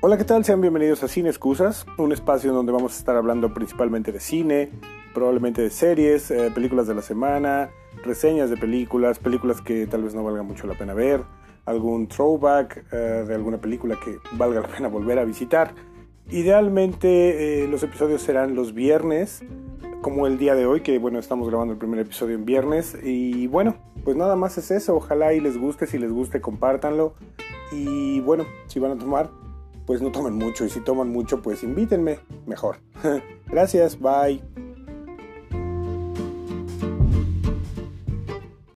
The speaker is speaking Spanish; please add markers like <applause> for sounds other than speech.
Hola, ¿qué tal? Sean bienvenidos a Cine Excusas, un espacio en donde vamos a estar hablando principalmente de cine, probablemente de series, eh, películas de la semana, reseñas de películas, películas que tal vez no valga mucho la pena ver, algún throwback eh, de alguna película que valga la pena volver a visitar. Idealmente eh, los episodios serán los viernes, como el día de hoy, que bueno, estamos grabando el primer episodio en viernes. Y bueno, pues nada más es eso. Ojalá y les guste, si les guste, compártanlo. Y bueno, si van a tomar, pues no tomen mucho y si toman mucho, pues invítenme mejor. <laughs> Gracias, bye.